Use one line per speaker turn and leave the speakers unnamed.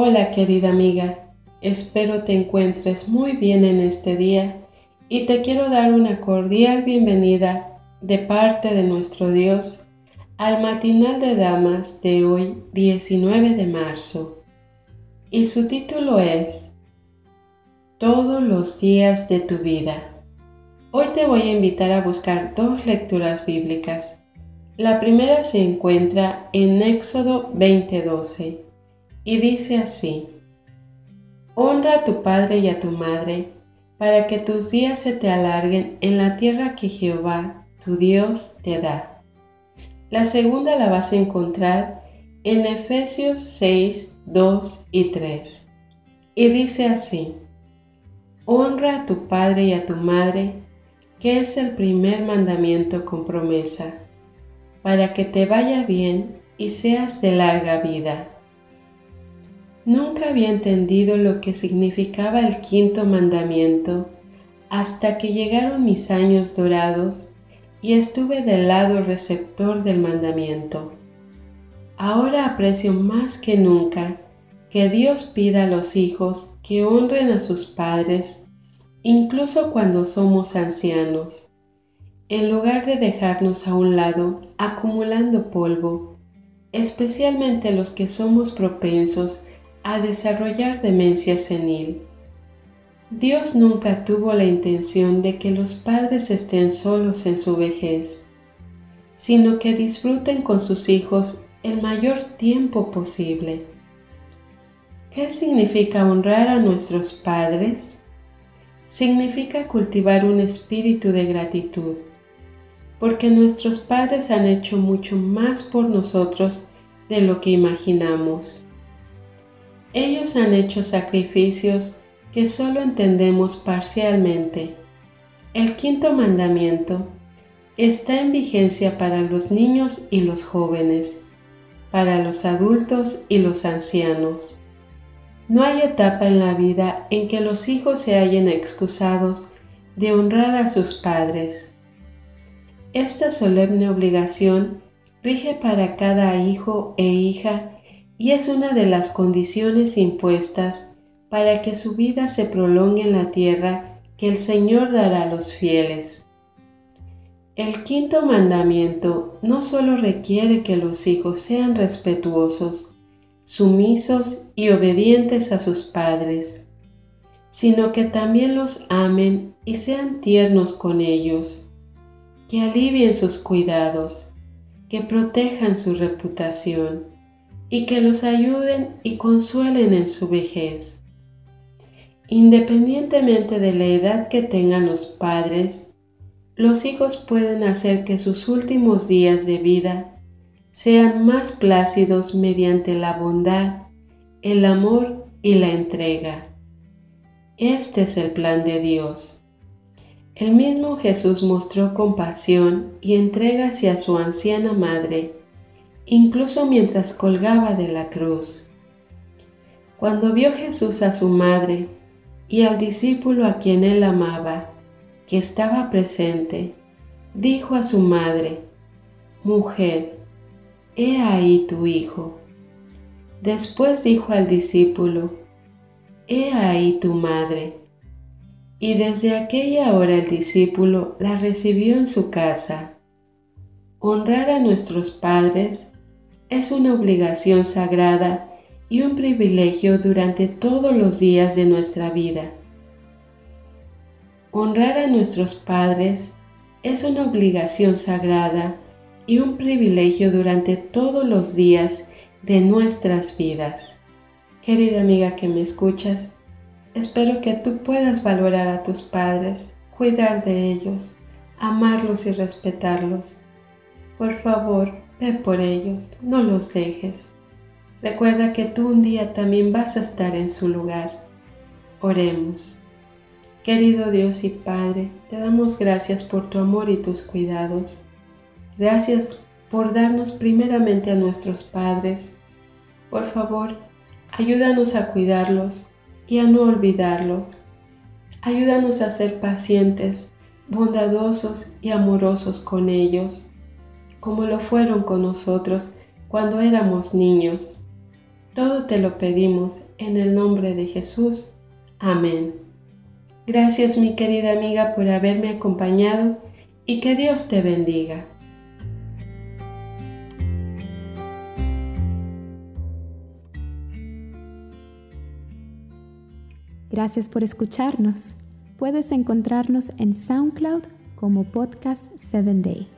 Hola querida amiga, espero te encuentres muy bien en este día y te quiero dar una cordial bienvenida de parte de nuestro Dios al matinal de damas de hoy 19 de marzo y su título es Todos los días de tu vida. Hoy te voy a invitar a buscar dos lecturas bíblicas. La primera se encuentra en Éxodo 20:12 y dice así, Honra a tu padre y a tu madre, para que tus días se te alarguen en la tierra que Jehová, tu Dios, te da. La segunda la vas a encontrar en Efesios 6, 2 y 3. Y dice así, Honra a tu padre y a tu madre, que es el primer mandamiento con promesa, para que te vaya bien y seas de larga vida Nunca había entendido lo que significaba el quinto mandamiento hasta que llegaron mis años dorados y estuve del lado receptor del mandamiento. Ahora aprecio más que nunca que Dios pida a los hijos que honren a sus padres, incluso cuando somos ancianos, en lugar de dejarnos a un lado acumulando polvo, especialmente los que somos propensos a desarrollar demencia senil. Dios nunca tuvo la intención de que los padres estén solos en su vejez, sino que disfruten con sus hijos el mayor tiempo posible. ¿Qué significa honrar a nuestros padres? Significa cultivar un espíritu de gratitud, porque nuestros padres han hecho mucho más por nosotros de lo que imaginamos. Ellos han hecho sacrificios que solo entendemos parcialmente. El quinto mandamiento está en vigencia para los niños y los jóvenes, para los adultos y los ancianos. No hay etapa en la vida en que los hijos se hallen excusados de honrar a sus padres. Esta solemne obligación rige para cada hijo e hija y es una de las condiciones impuestas para que su vida se prolongue en la tierra que el Señor dará a los fieles. El quinto mandamiento no solo requiere que los hijos sean respetuosos, sumisos y obedientes a sus padres, sino que también los amen y sean tiernos con ellos, que alivien sus cuidados, que protejan su reputación y que los ayuden y consuelen en su vejez. Independientemente de la edad que tengan los padres, los hijos pueden hacer que sus últimos días de vida sean más plácidos mediante la bondad, el amor y la entrega. Este es el plan de Dios. El mismo Jesús mostró compasión y entrega hacia su anciana madre incluso mientras colgaba de la cruz. Cuando vio Jesús a su madre y al discípulo a quien él amaba, que estaba presente, dijo a su madre, Mujer, he ahí tu hijo. Después dijo al discípulo, He ahí tu madre. Y desde aquella hora el discípulo la recibió en su casa. Honrar a nuestros padres es una obligación sagrada y un privilegio durante todos los días de nuestra vida. Honrar a nuestros padres es una obligación sagrada y un privilegio durante todos los días de nuestras vidas. Querida amiga que me escuchas, espero que tú puedas valorar a tus padres, cuidar de ellos, amarlos y respetarlos. Por favor, Ve por ellos, no los dejes. Recuerda que tú un día también vas a estar en su lugar. Oremos. Querido Dios y Padre, te damos gracias por tu amor y tus cuidados. Gracias por darnos primeramente a nuestros padres. Por favor, ayúdanos a cuidarlos y a no olvidarlos. Ayúdanos a ser pacientes, bondadosos y amorosos con ellos como lo fueron con nosotros cuando éramos niños. Todo te lo pedimos en el nombre de Jesús. Amén. Gracias mi querida amiga por haberme acompañado y que Dios te bendiga.
Gracias por escucharnos. Puedes encontrarnos en SoundCloud como Podcast 7 Day.